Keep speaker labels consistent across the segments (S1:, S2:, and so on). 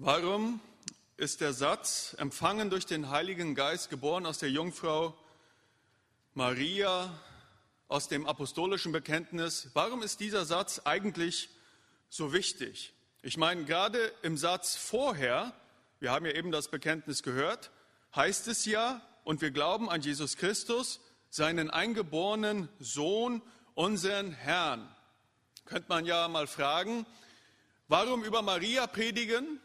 S1: Warum ist der Satz, empfangen durch den Heiligen Geist, geboren aus der Jungfrau Maria, aus dem apostolischen Bekenntnis, warum ist dieser Satz eigentlich so wichtig? Ich meine, gerade im Satz vorher, wir haben ja eben das Bekenntnis gehört, heißt es ja, und wir glauben an Jesus Christus, seinen eingeborenen Sohn, unseren Herrn. Könnte man ja mal fragen, warum über Maria predigen?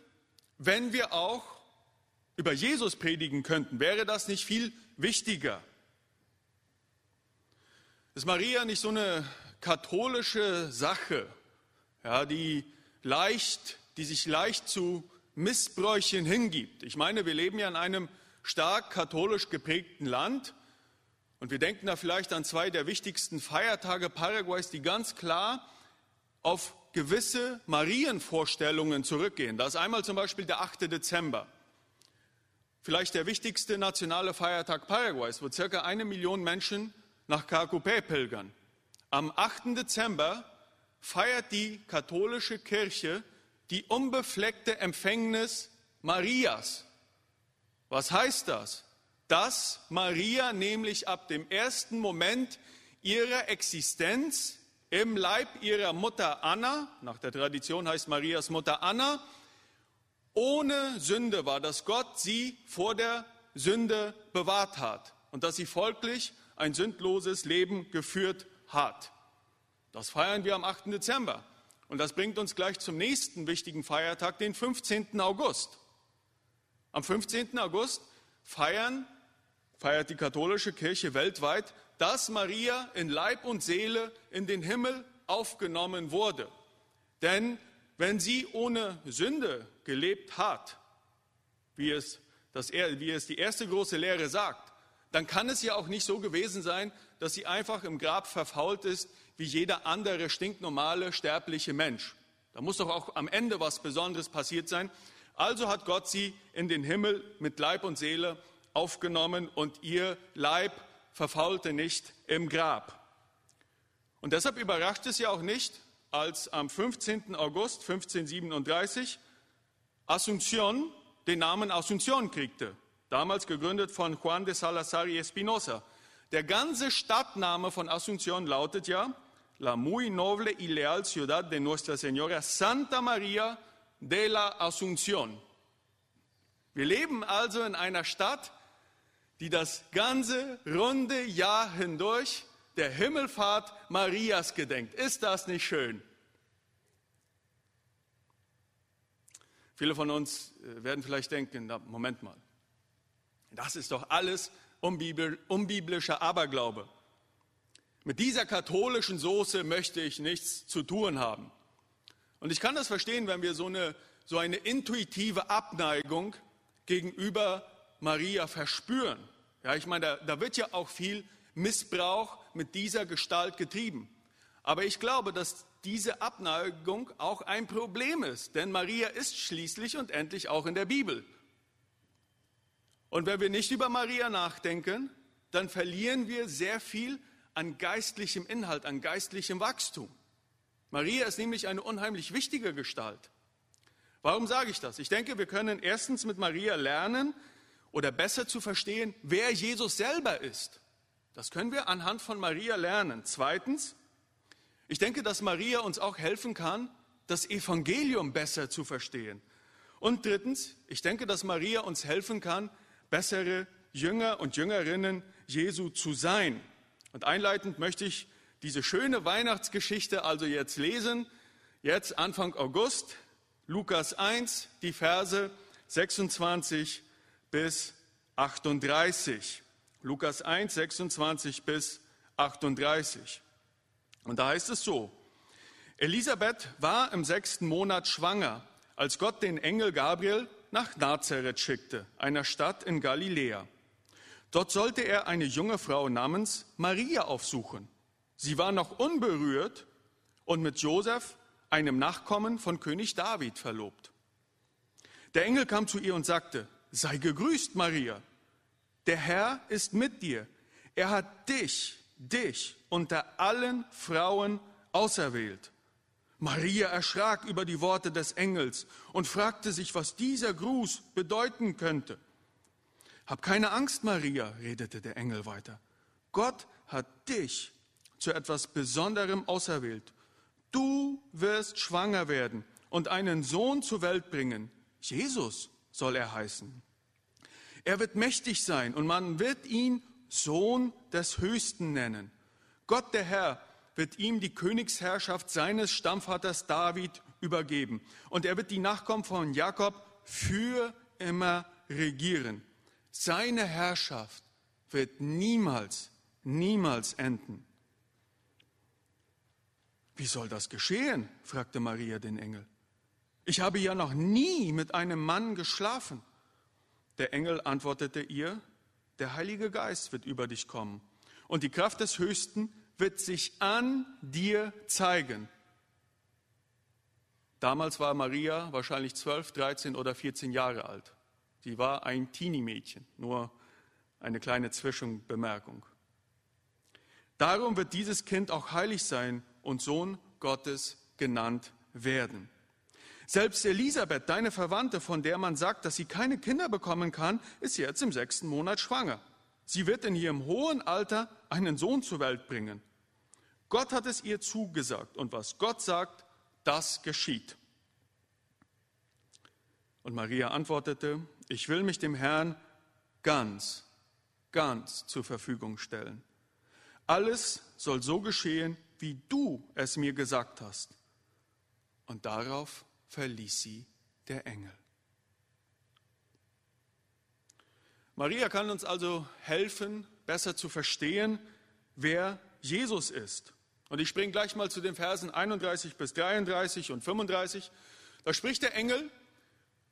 S1: Wenn wir auch über Jesus predigen könnten? Wäre das nicht viel wichtiger? Ist Maria nicht so eine katholische Sache, ja, die leicht, die sich leicht zu Missbräuchen hingibt? Ich meine, wir leben ja in einem stark katholisch geprägten Land und wir denken da vielleicht an zwei der wichtigsten Feiertage Paraguays, die ganz klar auf gewisse Marienvorstellungen zurückgehen. Da ist einmal zum Beispiel der 8. Dezember, vielleicht der wichtigste nationale Feiertag Paraguays, wo circa eine Million Menschen nach Carcupé pilgern. Am 8. Dezember feiert die katholische Kirche die unbefleckte Empfängnis Marias. Was heißt das? Dass Maria nämlich ab dem ersten Moment ihrer Existenz im Leib ihrer Mutter Anna, nach der Tradition heißt Marias Mutter Anna, ohne Sünde war, dass Gott sie vor der Sünde bewahrt hat und dass sie folglich ein sündloses Leben geführt hat. Das feiern wir am 8. Dezember. Und das bringt uns gleich zum nächsten wichtigen Feiertag, den 15. August. Am 15. August feiern, feiert die katholische Kirche weltweit dass Maria in Leib und Seele in den Himmel aufgenommen wurde. Denn wenn sie ohne Sünde gelebt hat, wie es, das, wie es die erste große Lehre sagt, dann kann es ja auch nicht so gewesen sein, dass sie einfach im Grab verfault ist wie jeder andere stinknormale sterbliche Mensch. Da muss doch auch am Ende was Besonderes passiert sein. Also hat Gott sie in den Himmel mit Leib und Seele aufgenommen und ihr Leib verfaulte nicht im Grab. Und deshalb überrascht es ja auch nicht, als am 15. August 1537 Asunción den Namen Asunción kriegte, damals gegründet von Juan de Salazar y Espinosa. Der ganze Stadtname von Asunción lautet ja La muy noble y leal ciudad de Nuestra Señora Santa María de la Asunción. Wir leben also in einer Stadt, die das ganze runde Jahr hindurch der Himmelfahrt Marias gedenkt. Ist das nicht schön? Viele von uns äh, werden vielleicht denken, Moment mal, das ist doch alles unbiblischer Aberglaube. Mit dieser katholischen Soße möchte ich nichts zu tun haben. Und ich kann das verstehen, wenn wir so eine, so eine intuitive Abneigung gegenüber Maria verspüren. Ja, ich meine, da, da wird ja auch viel Missbrauch mit dieser Gestalt getrieben. Aber ich glaube, dass diese Abneigung auch ein Problem ist, denn Maria ist schließlich und endlich auch in der Bibel. Und wenn wir nicht über Maria nachdenken, dann verlieren wir sehr viel an geistlichem Inhalt, an geistlichem Wachstum. Maria ist nämlich eine unheimlich wichtige Gestalt. Warum sage ich das? Ich denke, wir können erstens mit Maria lernen, oder besser zu verstehen, wer Jesus selber ist. Das können wir anhand von Maria lernen. Zweitens, ich denke, dass Maria uns auch helfen kann, das Evangelium besser zu verstehen. Und drittens, ich denke, dass Maria uns helfen kann, bessere Jünger und Jüngerinnen Jesu zu sein. Und einleitend möchte ich diese schöne Weihnachtsgeschichte also jetzt lesen. Jetzt Anfang August, Lukas 1, die Verse 26 bis 38. Lukas 1, 26 bis 38. Und da heißt es so, Elisabeth war im sechsten Monat schwanger, als Gott den Engel Gabriel nach Nazareth schickte, einer Stadt in Galiläa. Dort sollte er eine junge Frau namens Maria aufsuchen. Sie war noch unberührt und mit Josef, einem Nachkommen von König David, verlobt. Der Engel kam zu ihr und sagte, Sei gegrüßt, Maria. Der Herr ist mit dir. Er hat dich, dich unter allen Frauen auserwählt. Maria erschrak über die Worte des Engels und fragte sich, was dieser Gruß bedeuten könnte. Hab keine Angst, Maria, redete der Engel weiter. Gott hat dich zu etwas Besonderem auserwählt. Du wirst schwanger werden und einen Sohn zur Welt bringen. Jesus soll er heißen. Er wird mächtig sein und man wird ihn Sohn des Höchsten nennen. Gott der Herr wird ihm die Königsherrschaft seines Stammvaters David übergeben und er wird die Nachkommen von Jakob für immer regieren. Seine Herrschaft wird niemals, niemals enden. Wie soll das geschehen? fragte Maria den Engel. Ich habe ja noch nie mit einem Mann geschlafen. Der Engel antwortete ihr, der Heilige Geist wird über dich kommen und die Kraft des Höchsten wird sich an dir zeigen. Damals war Maria wahrscheinlich 12, 13 oder 14 Jahre alt. Sie war ein Teenie-Mädchen, nur eine kleine Zwischenbemerkung. Darum wird dieses Kind auch heilig sein und Sohn Gottes genannt werden. Selbst Elisabeth, deine Verwandte, von der man sagt, dass sie keine Kinder bekommen kann, ist jetzt im sechsten Monat schwanger. Sie wird in ihrem hohen Alter einen Sohn zur Welt bringen. Gott hat es ihr zugesagt und was Gott sagt, das geschieht. Und Maria antwortete, ich will mich dem Herrn ganz, ganz zur Verfügung stellen. Alles soll so geschehen, wie du es mir gesagt hast. Und darauf verließ sie der Engel. Maria kann uns also helfen, besser zu verstehen, wer Jesus ist. Und ich springe gleich mal zu den Versen 31 bis 33 und 35. Da spricht der Engel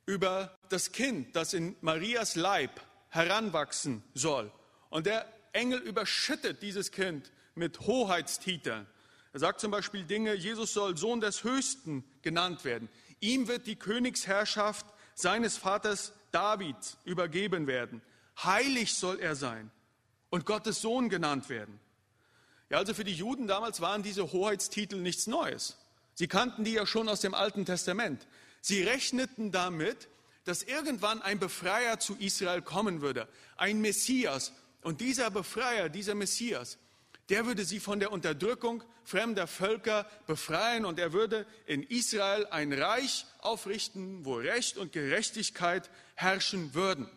S1: über das Kind, das in Marias Leib heranwachsen soll. Und der Engel überschüttet dieses Kind mit Hoheitstiteln. Er sagt zum Beispiel Dinge, Jesus soll Sohn des Höchsten genannt werden. Ihm wird die Königsherrschaft seines Vaters David übergeben werden. Heilig soll er sein und Gottes Sohn genannt werden. Ja, also für die Juden damals waren diese Hoheitstitel nichts Neues. Sie kannten die ja schon aus dem Alten Testament. Sie rechneten damit, dass irgendwann ein Befreier zu Israel kommen würde, ein Messias. Und dieser Befreier, dieser Messias, der würde sie von der Unterdrückung fremder Völker befreien und er würde in Israel ein Reich aufrichten, wo Recht und Gerechtigkeit herrschen würden.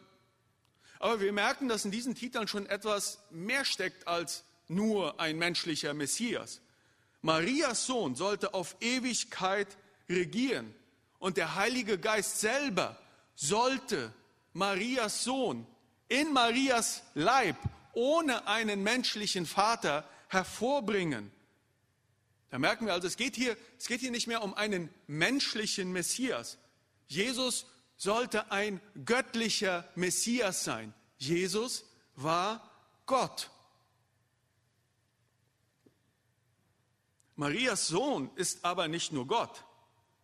S1: Aber wir merken, dass in diesen Titeln schon etwas mehr steckt als nur ein menschlicher Messias. Marias Sohn sollte auf Ewigkeit regieren und der Heilige Geist selber sollte Marias Sohn in Marias Leib ohne einen menschlichen Vater hervorbringen. Da merken wir also, es geht hier, es geht hier nicht mehr um einen menschlichen Messias. Jesus sollte ein göttlicher Messias sein. Jesus war Gott. Marias Sohn ist aber nicht nur Gott,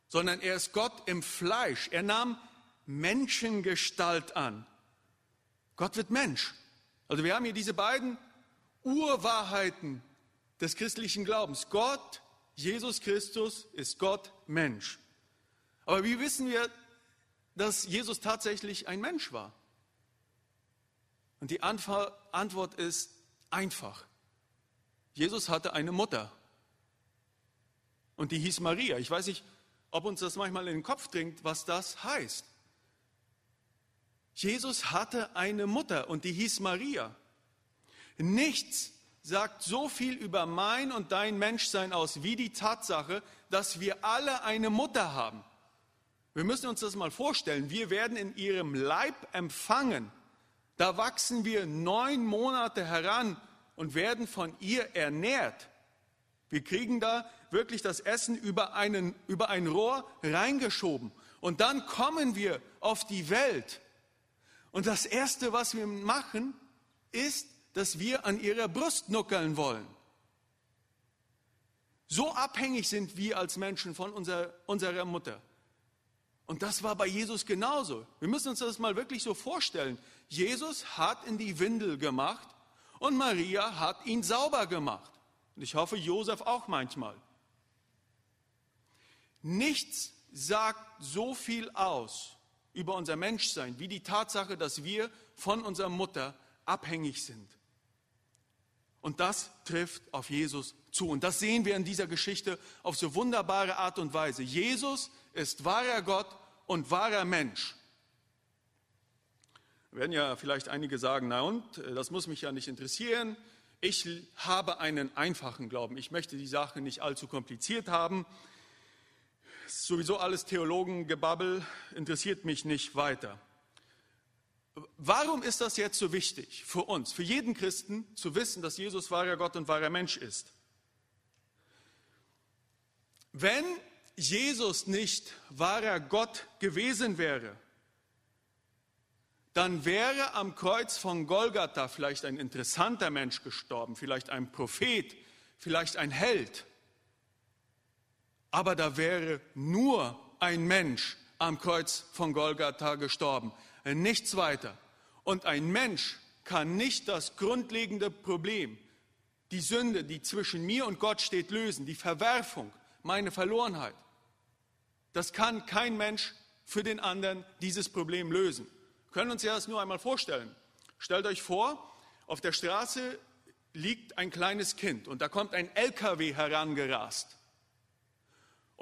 S1: sondern er ist Gott im Fleisch. Er nahm Menschengestalt an. Gott wird Mensch. Also wir haben hier diese beiden Urwahrheiten des christlichen Glaubens. Gott, Jesus Christus ist Gott Mensch. Aber wie wissen wir, dass Jesus tatsächlich ein Mensch war? Und die Antwort ist einfach. Jesus hatte eine Mutter. Und die hieß Maria. Ich weiß nicht, ob uns das manchmal in den Kopf dringt, was das heißt. Jesus hatte eine Mutter und die hieß Maria. Nichts sagt so viel über mein und dein Menschsein aus wie die Tatsache, dass wir alle eine Mutter haben. Wir müssen uns das mal vorstellen. Wir werden in ihrem Leib empfangen. Da wachsen wir neun Monate heran und werden von ihr ernährt. Wir kriegen da wirklich das Essen über, einen, über ein Rohr reingeschoben. Und dann kommen wir auf die Welt. Und das Erste, was wir machen, ist, dass wir an ihrer Brust nuckeln wollen. So abhängig sind wir als Menschen von unserer, unserer Mutter. Und das war bei Jesus genauso. Wir müssen uns das mal wirklich so vorstellen. Jesus hat in die Windel gemacht und Maria hat ihn sauber gemacht. Und ich hoffe, Josef auch manchmal. Nichts sagt so viel aus über unser Menschsein wie die Tatsache, dass wir von unserer Mutter abhängig sind. Und das trifft auf Jesus zu. Und das sehen wir in dieser Geschichte auf so wunderbare Art und Weise. Jesus ist wahrer Gott und wahrer Mensch. Werden ja vielleicht einige sagen, na und, das muss mich ja nicht interessieren. Ich habe einen einfachen Glauben. Ich möchte die Sache nicht allzu kompliziert haben. Sowieso alles Theologengebabbel interessiert mich nicht weiter. Warum ist das jetzt so wichtig für uns, für jeden Christen, zu wissen, dass Jesus wahrer Gott und wahrer Mensch ist? Wenn Jesus nicht wahrer Gott gewesen wäre, dann wäre am Kreuz von Golgatha vielleicht ein interessanter Mensch gestorben, vielleicht ein Prophet, vielleicht ein Held. Aber da wäre nur ein Mensch am Kreuz von Golgatha gestorben, nichts weiter. Und ein Mensch kann nicht das grundlegende Problem, die Sünde, die zwischen mir und Gott steht, lösen, die Verwerfung, meine Verlorenheit. Das kann kein Mensch für den anderen dieses Problem lösen können uns das nur einmal vorstellen. Stellt euch vor, auf der Straße liegt ein kleines Kind und da kommt ein LKW herangerast.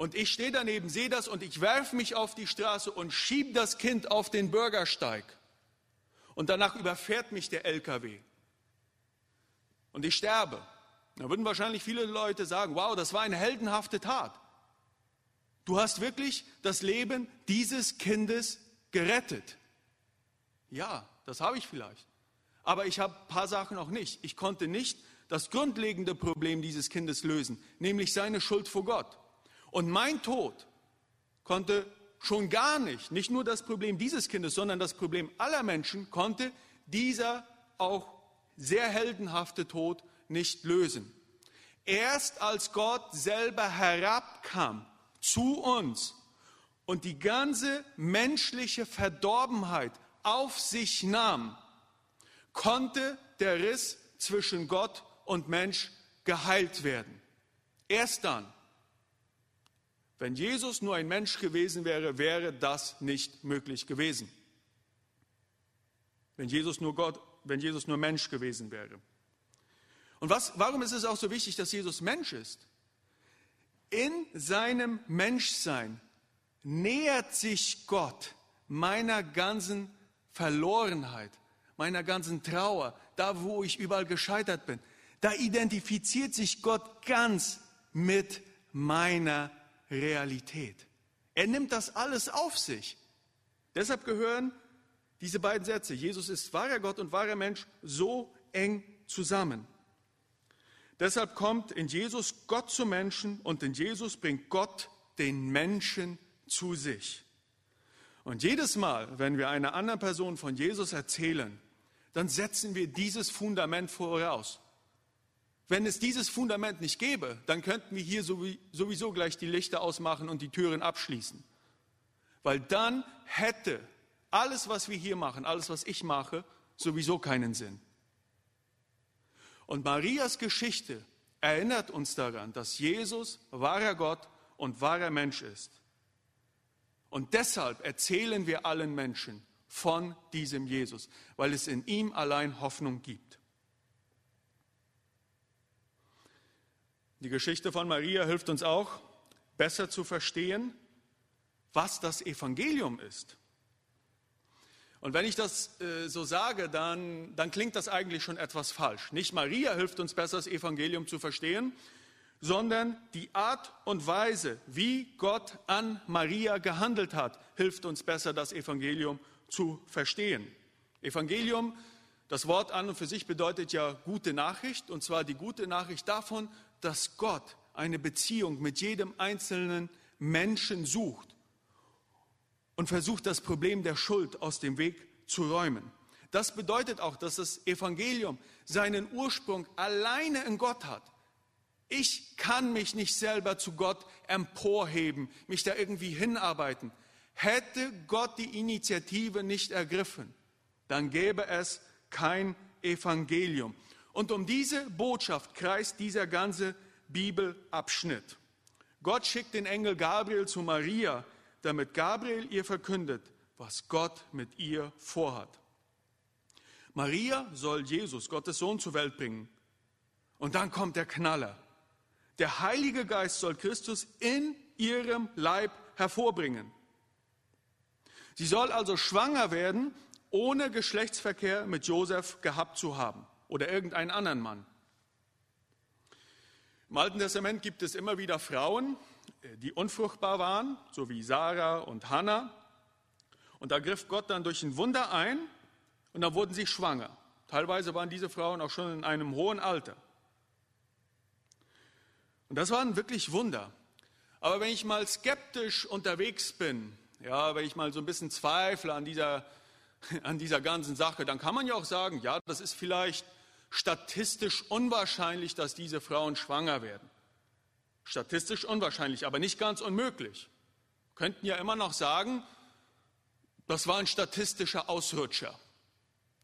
S1: Und ich stehe daneben, sehe das und ich werfe mich auf die Straße und schiebe das Kind auf den Bürgersteig. Und danach überfährt mich der LKW. Und ich sterbe. Da würden wahrscheinlich viele Leute sagen, wow, das war eine heldenhafte Tat. Du hast wirklich das Leben dieses Kindes gerettet. Ja, das habe ich vielleicht. Aber ich habe ein paar Sachen auch nicht. Ich konnte nicht das grundlegende Problem dieses Kindes lösen, nämlich seine Schuld vor Gott. Und mein Tod konnte schon gar nicht, nicht nur das Problem dieses Kindes, sondern das Problem aller Menschen, konnte dieser auch sehr heldenhafte Tod nicht lösen. Erst als Gott selber herabkam zu uns und die ganze menschliche Verdorbenheit auf sich nahm, konnte der Riss zwischen Gott und Mensch geheilt werden. Erst dann. Wenn Jesus nur ein Mensch gewesen wäre, wäre das nicht möglich gewesen. Wenn Jesus nur Gott, wenn Jesus nur Mensch gewesen wäre. Und was, warum ist es auch so wichtig, dass Jesus Mensch ist? In seinem Menschsein nähert sich Gott meiner ganzen Verlorenheit, meiner ganzen Trauer, da wo ich überall gescheitert bin, da identifiziert sich Gott ganz mit meiner Realität. Er nimmt das alles auf sich. Deshalb gehören diese beiden Sätze, Jesus ist wahrer Gott und wahrer Mensch, so eng zusammen. Deshalb kommt in Jesus Gott zu Menschen und in Jesus bringt Gott den Menschen zu sich. Und jedes Mal, wenn wir einer anderen Person von Jesus erzählen, dann setzen wir dieses Fundament voraus. Wenn es dieses Fundament nicht gäbe, dann könnten wir hier sowieso gleich die Lichter ausmachen und die Türen abschließen. Weil dann hätte alles, was wir hier machen, alles, was ich mache, sowieso keinen Sinn. Und Marias Geschichte erinnert uns daran, dass Jesus wahrer Gott und wahrer Mensch ist. Und deshalb erzählen wir allen Menschen von diesem Jesus, weil es in ihm allein Hoffnung gibt. Die Geschichte von Maria hilft uns auch, besser zu verstehen, was das Evangelium ist. Und wenn ich das äh, so sage, dann, dann klingt das eigentlich schon etwas falsch. Nicht Maria hilft uns besser, das Evangelium zu verstehen, sondern die Art und Weise, wie Gott an Maria gehandelt hat, hilft uns besser, das Evangelium zu verstehen. Evangelium, das Wort an und für sich bedeutet ja gute Nachricht, und zwar die gute Nachricht davon, dass Gott eine Beziehung mit jedem einzelnen Menschen sucht und versucht, das Problem der Schuld aus dem Weg zu räumen. Das bedeutet auch, dass das Evangelium seinen Ursprung alleine in Gott hat. Ich kann mich nicht selber zu Gott emporheben, mich da irgendwie hinarbeiten. Hätte Gott die Initiative nicht ergriffen, dann gäbe es kein Evangelium. Und um diese Botschaft kreist dieser ganze Bibelabschnitt. Gott schickt den Engel Gabriel zu Maria, damit Gabriel ihr verkündet, was Gott mit ihr vorhat. Maria soll Jesus, Gottes Sohn, zur Welt bringen. Und dann kommt der Knaller. Der Heilige Geist soll Christus in ihrem Leib hervorbringen. Sie soll also schwanger werden, ohne Geschlechtsverkehr mit Josef gehabt zu haben oder irgendeinen anderen Mann. Im Alten Testament gibt es immer wieder Frauen, die unfruchtbar waren, so wie Sarah und Hannah. Und da griff Gott dann durch ein Wunder ein und dann wurden sie schwanger. Teilweise waren diese Frauen auch schon in einem hohen Alter. Und das waren wirklich Wunder. Aber wenn ich mal skeptisch unterwegs bin, ja, wenn ich mal so ein bisschen zweifle an dieser, an dieser ganzen Sache, dann kann man ja auch sagen, ja, das ist vielleicht statistisch unwahrscheinlich, dass diese Frauen schwanger werden. Statistisch unwahrscheinlich, aber nicht ganz unmöglich. Könnten ja immer noch sagen, das war ein statistischer Ausrutscher.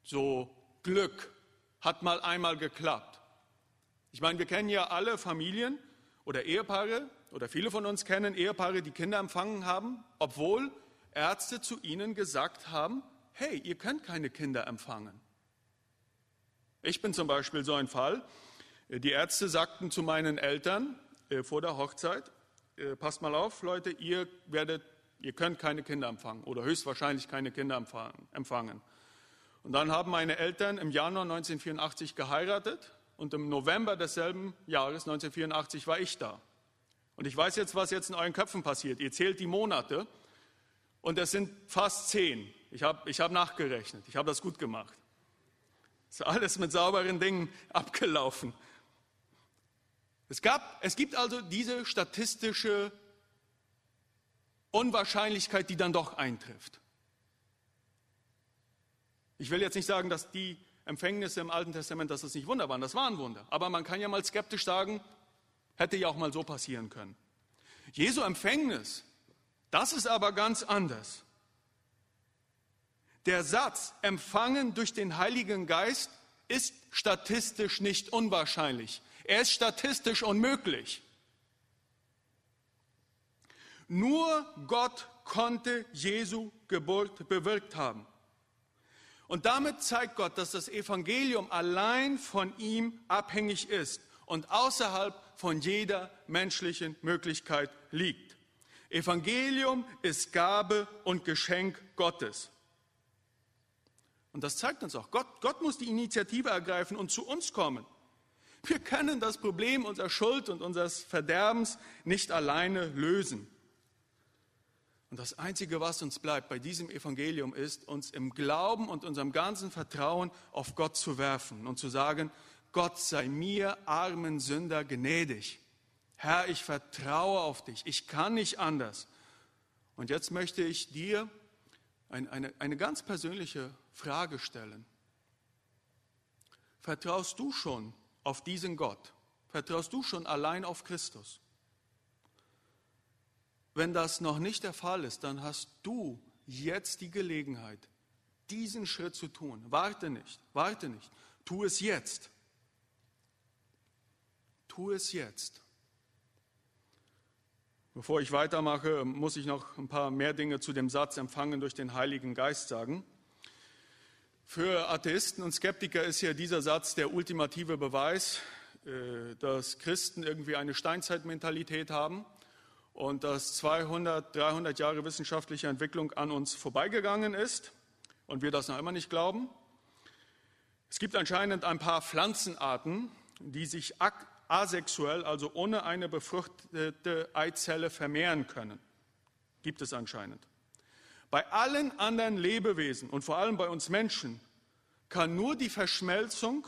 S1: So Glück hat mal einmal geklappt. Ich meine, wir kennen ja alle Familien oder Ehepaare oder viele von uns kennen Ehepaare, die Kinder empfangen haben, obwohl Ärzte zu ihnen gesagt haben, hey, ihr könnt keine Kinder empfangen. Ich bin zum Beispiel so ein Fall. Die Ärzte sagten zu meinen Eltern äh, vor der Hochzeit, äh, passt mal auf, Leute, ihr werdet, ihr könnt keine Kinder empfangen oder höchstwahrscheinlich keine Kinder empfangen. Und dann haben meine Eltern im Januar 1984 geheiratet und im November desselben Jahres 1984 war ich da. Und ich weiß jetzt, was jetzt in euren Köpfen passiert. Ihr zählt die Monate und es sind fast zehn. Ich habe ich hab nachgerechnet, ich habe das gut gemacht. Ist alles mit sauberen Dingen abgelaufen. Es, gab, es gibt also diese statistische Unwahrscheinlichkeit, die dann doch eintrifft. Ich will jetzt nicht sagen, dass die Empfängnisse im Alten Testament, dass das nicht Wunder waren. Das waren Wunder. Aber man kann ja mal skeptisch sagen, hätte ja auch mal so passieren können. Jesu Empfängnis, das ist aber ganz anders. Der Satz, empfangen durch den Heiligen Geist, ist statistisch nicht unwahrscheinlich. Er ist statistisch unmöglich. Nur Gott konnte Jesu Geburt bewirkt haben. Und damit zeigt Gott, dass das Evangelium allein von ihm abhängig ist und außerhalb von jeder menschlichen Möglichkeit liegt. Evangelium ist Gabe und Geschenk Gottes. Und das zeigt uns auch, Gott, Gott muss die Initiative ergreifen und zu uns kommen. Wir können das Problem unserer Schuld und unseres Verderbens nicht alleine lösen. Und das Einzige, was uns bleibt bei diesem Evangelium, ist, uns im Glauben und unserem ganzen Vertrauen auf Gott zu werfen und zu sagen, Gott sei mir, armen Sünder, gnädig. Herr, ich vertraue auf dich. Ich kann nicht anders. Und jetzt möchte ich dir eine, eine, eine ganz persönliche Frage stellen. Vertraust du schon auf diesen Gott? Vertraust du schon allein auf Christus? Wenn das noch nicht der Fall ist, dann hast du jetzt die Gelegenheit, diesen Schritt zu tun. Warte nicht, warte nicht. Tu es jetzt. Tu es jetzt. Bevor ich weitermache, muss ich noch ein paar mehr Dinge zu dem Satz empfangen durch den Heiligen Geist sagen. Für Atheisten und Skeptiker ist ja dieser Satz der ultimative Beweis, äh, dass Christen irgendwie eine Steinzeitmentalität haben und dass 200, 300 Jahre wissenschaftliche Entwicklung an uns vorbeigegangen ist und wir das noch immer nicht glauben. Es gibt anscheinend ein paar Pflanzenarten, die sich asexuell, also ohne eine befruchtete Eizelle vermehren können. Gibt es anscheinend. Bei allen anderen Lebewesen und vor allem bei uns Menschen kann nur die Verschmelzung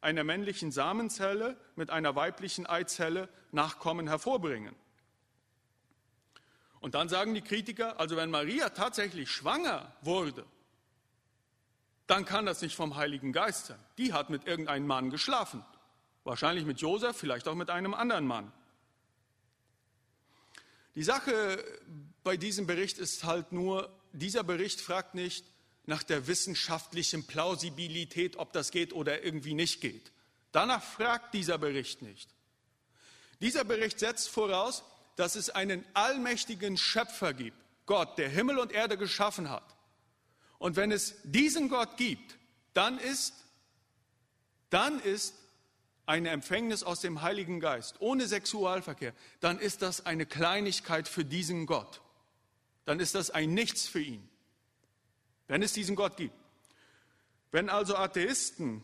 S1: einer männlichen Samenzelle mit einer weiblichen Eizelle Nachkommen hervorbringen. Und dann sagen die Kritiker, also wenn Maria tatsächlich schwanger wurde, dann kann das nicht vom Heiligen Geist sein. Die hat mit irgendeinem Mann geschlafen. Wahrscheinlich mit Josef, vielleicht auch mit einem anderen Mann. Die Sache bei diesem Bericht ist halt nur, dieser Bericht fragt nicht nach der wissenschaftlichen Plausibilität, ob das geht oder irgendwie nicht geht. Danach fragt dieser Bericht nicht. Dieser Bericht setzt voraus, dass es einen allmächtigen Schöpfer gibt, Gott, der Himmel und Erde geschaffen hat. Und wenn es diesen Gott gibt, dann ist, dann ist eine Empfängnis aus dem Heiligen Geist ohne Sexualverkehr, dann ist das eine Kleinigkeit für diesen Gott. Dann ist das ein Nichts für ihn, wenn es diesen Gott gibt. Wenn also Atheisten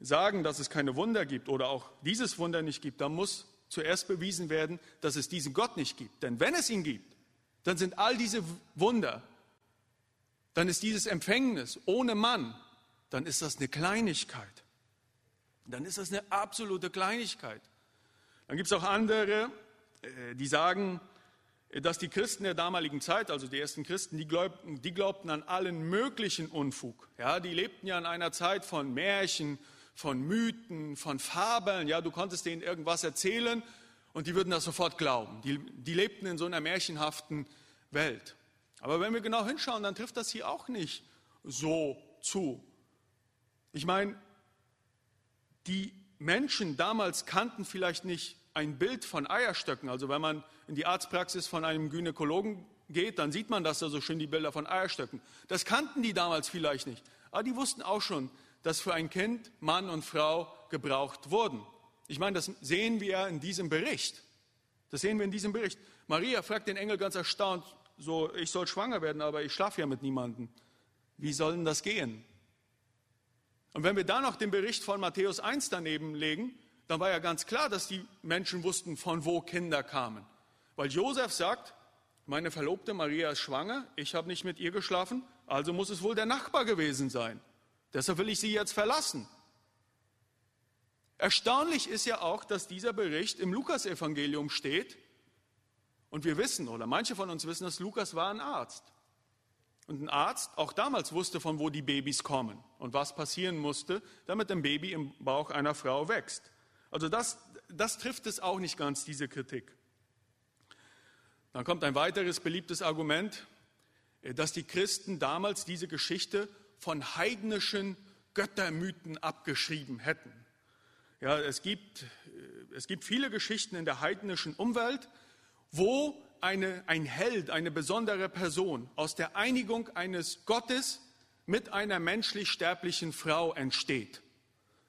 S1: sagen, dass es keine Wunder gibt oder auch dieses Wunder nicht gibt, dann muss zuerst bewiesen werden, dass es diesen Gott nicht gibt. Denn wenn es ihn gibt, dann sind all diese Wunder, dann ist dieses Empfängnis ohne Mann, dann ist das eine Kleinigkeit. Dann ist das eine absolute Kleinigkeit. Dann gibt es auch andere, äh, die sagen, dass die Christen der damaligen Zeit, also die ersten Christen, die glaubten, die glaubten an allen möglichen Unfug. Ja, die lebten ja in einer Zeit von Märchen, von Mythen, von Fabeln. Ja, du konntest denen irgendwas erzählen und die würden das sofort glauben. Die, die lebten in so einer märchenhaften Welt. Aber wenn wir genau hinschauen, dann trifft das hier auch nicht so zu. Ich meine, die Menschen damals kannten vielleicht nicht ein Bild von Eierstöcken. Also wenn man in die Arztpraxis von einem Gynäkologen geht, dann sieht man das da so schön, die Bilder von Eierstöcken. Das kannten die damals vielleicht nicht. Aber die wussten auch schon, dass für ein Kind Mann und Frau gebraucht wurden. Ich meine, das sehen wir in diesem Bericht. Das sehen wir in diesem Bericht. Maria fragt den Engel ganz erstaunt, so, ich soll schwanger werden, aber ich schlafe ja mit niemandem. Wie soll denn das gehen? Und wenn wir da noch den Bericht von Matthäus 1 daneben legen, dann war ja ganz klar, dass die Menschen wussten, von wo Kinder kamen. Weil Josef sagt, meine Verlobte Maria ist schwanger, ich habe nicht mit ihr geschlafen, also muss es wohl der Nachbar gewesen sein. Deshalb will ich sie jetzt verlassen. Erstaunlich ist ja auch, dass dieser Bericht im Lukasevangelium steht. Und wir wissen, oder manche von uns wissen, dass Lukas war ein Arzt. Und ein Arzt auch damals wusste, von wo die Babys kommen und was passieren musste, damit ein Baby im Bauch einer Frau wächst. Also das, das trifft es auch nicht ganz, diese Kritik. Dann kommt ein weiteres beliebtes Argument, äh, dass die Christen damals diese Geschichte von heidnischen Göttermythen abgeschrieben hätten. Ja, es gibt, äh, es gibt viele Geschichten in der heidnischen Umwelt, wo eine, ein Held, eine besondere Person aus der Einigung eines Gottes mit einer menschlich sterblichen Frau entsteht.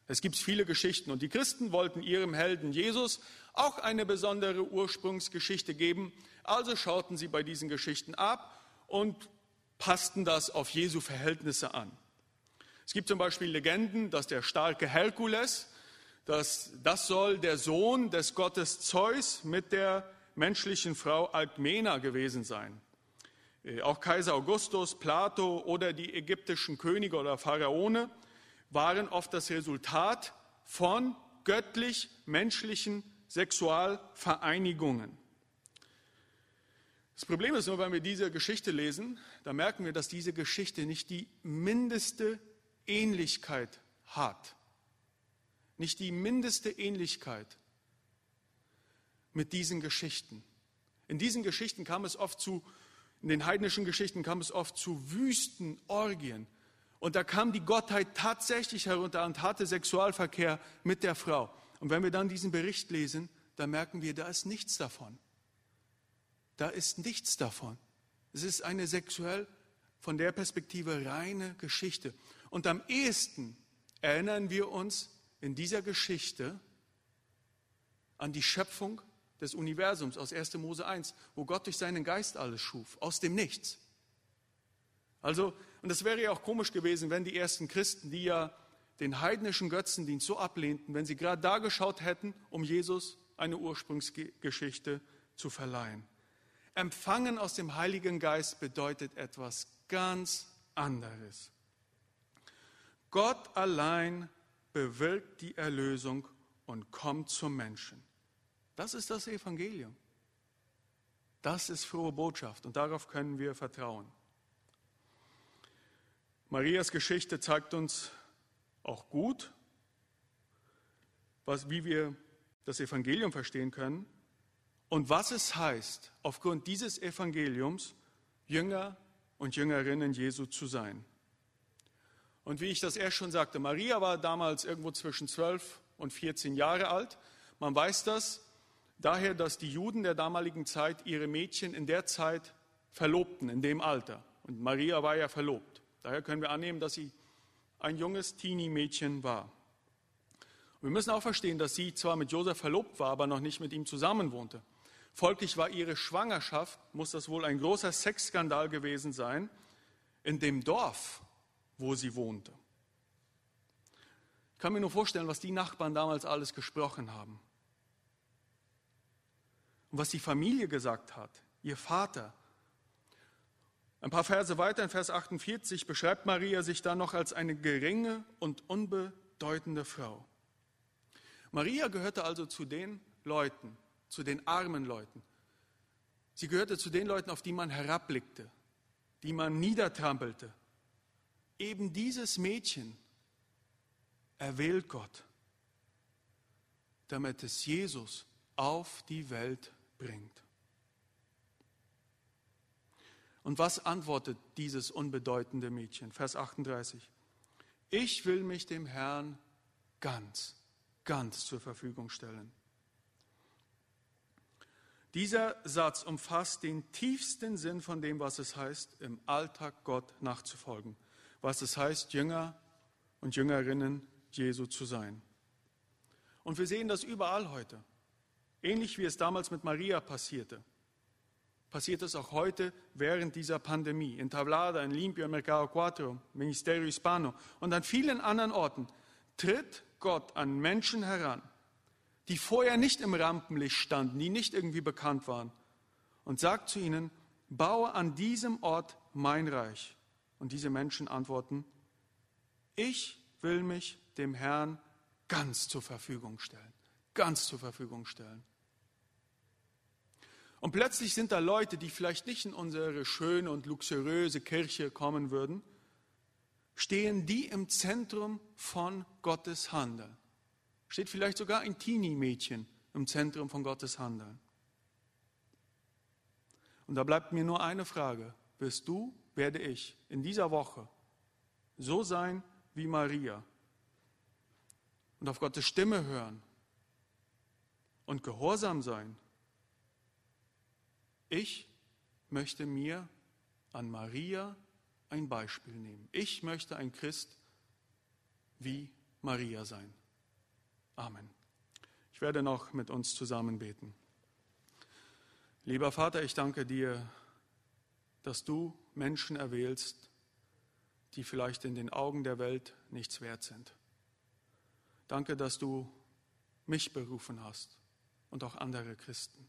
S1: Es gibt viele Geschichten und die Christen wollten ihrem Helden Jesus auch eine besondere Ursprungsgeschichte geben, also schauten sie bei diesen Geschichten ab und passten das auf Jesu Verhältnisse an. Es gibt zum Beispiel Legenden, dass der starke Herkules, dass das soll der Sohn des Gottes Zeus mit der menschlichen Frau Alkmena gewesen sein. Äh, auch Kaiser Augustus, Plato oder die ägyptischen Könige oder Pharaone waren oft das Resultat von göttlich-menschlichen Sexualvereinigungen. Das Problem ist nur, wenn wir diese Geschichte lesen, da merken wir, dass diese Geschichte nicht die mindeste Ähnlichkeit hat. Nicht die mindeste Ähnlichkeit mit diesen Geschichten. In diesen Geschichten kam es oft zu, in den heidnischen Geschichten kam es oft zu Wüstenorgien. Und da kam die Gottheit tatsächlich herunter und hatte Sexualverkehr mit der Frau. Und wenn wir dann diesen Bericht lesen, dann merken wir, da ist nichts davon. Da ist nichts davon. Es ist eine sexuell von der Perspektive reine Geschichte. Und am ehesten erinnern wir uns in dieser Geschichte an die Schöpfung des Universums aus 1. Mose 1, wo Gott durch seinen Geist alles schuf, aus dem Nichts. Also, und es wäre ja auch komisch gewesen, wenn die ersten Christen, die ja den heidnischen Götzendienst so ablehnten, wenn sie gerade da geschaut hätten, um Jesus eine Ursprungsgeschichte zu verleihen. Empfangen aus dem Heiligen Geist bedeutet etwas ganz anderes. Gott allein bewirkt die Erlösung und kommt zum Menschen. Das ist das Evangelium. Das ist frohe Botschaft und darauf können wir vertrauen. Marias Geschichte zeigt uns auch gut, was, wie wir das Evangelium verstehen können und was es heißt, aufgrund dieses Evangeliums Jünger und Jüngerinnen Jesu zu sein. Und wie ich das erst schon sagte, Maria war damals irgendwo zwischen 12 und 14 Jahre alt. Man weiß das, daher, dass die Juden der damaligen Zeit ihre Mädchen in der Zeit verlobten, in dem Alter. Und Maria war ja verlobt. Daher können wir annehmen, dass sie ein junges Teenie-Mädchen war. wir müssen auch verstehen, dass sie zwar mit Josef verlobt war, aber noch nicht mit ihm zusammenwohnte. Folglich war ihre Schwangerschaft, muss das wohl ein großer Sexskandal gewesen sein, in dem Dorf, wo sie wohnte. Ich kann mir nur vorstellen, was die Nachbarn damals alles gesprochen haben. Und was die Familie gesagt hat, ihr Vater. Ein paar Verse weiter, in Vers 48, beschreibt Maria sich dann noch als eine geringe und unbedeutende Frau. Maria gehörte also zu den Leuten, zu den armen Leuten. Sie gehörte zu den Leuten, auf die man herabblickte, die man niedertrampelte. Eben dieses Mädchen erwählt Gott, damit es Jesus auf die Welt bringt. Und was antwortet dieses unbedeutende Mädchen? Vers 38. Ich will mich dem Herrn ganz, ganz zur Verfügung stellen. Dieser Satz umfasst den tiefsten Sinn von dem, was es heißt, im Alltag Gott nachzufolgen, was es heißt, Jünger und Jüngerinnen Jesu zu sein. Und wir sehen das überall heute. Ähnlich wie es damals mit Maria passierte, passiert es auch heute während dieser Pandemie. In Tablada, in Limpio, in Mercado Cuatro, Ministerio Hispano und an vielen anderen Orten tritt Gott an Menschen heran, die vorher nicht im Rampenlicht standen, die nicht irgendwie bekannt waren, und sagt zu ihnen, baue an diesem Ort mein Reich. Und diese Menschen antworten, ich will mich dem Herrn ganz zur Verfügung stellen. Ganz zur Verfügung stellen. Und plötzlich sind da Leute, die vielleicht nicht in unsere schöne und luxuriöse Kirche kommen würden, stehen die im Zentrum von Gottes Handeln. Steht vielleicht sogar ein Teenie-Mädchen im Zentrum von Gottes Handeln. Und da bleibt mir nur eine Frage. Wirst du, werde ich in dieser Woche so sein wie Maria, und auf Gottes Stimme hören und gehorsam sein. Ich möchte mir an Maria ein Beispiel nehmen. Ich möchte ein Christ wie Maria sein. Amen. Ich werde noch mit uns zusammen beten. Lieber Vater, ich danke dir, dass du Menschen erwählst, die vielleicht in den Augen der Welt nichts wert sind. Danke, dass du mich berufen hast und auch andere Christen,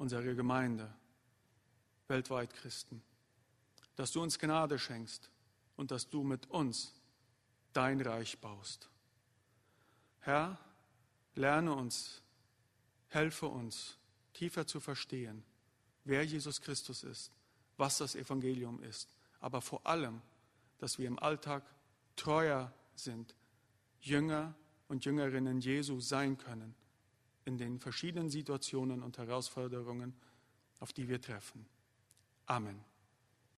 S1: unsere Gemeinde, weltweit Christen, dass du uns Gnade schenkst und dass du mit uns dein Reich baust. Herr, lerne uns, helfe uns, tiefer zu verstehen, wer Jesus Christus ist, was das Evangelium ist, aber vor allem, dass wir im Alltag treuer sind, Jünger und Jüngerinnen Jesu sein können in den verschiedenen Situationen und Herausforderungen, auf die wir treffen. Amen.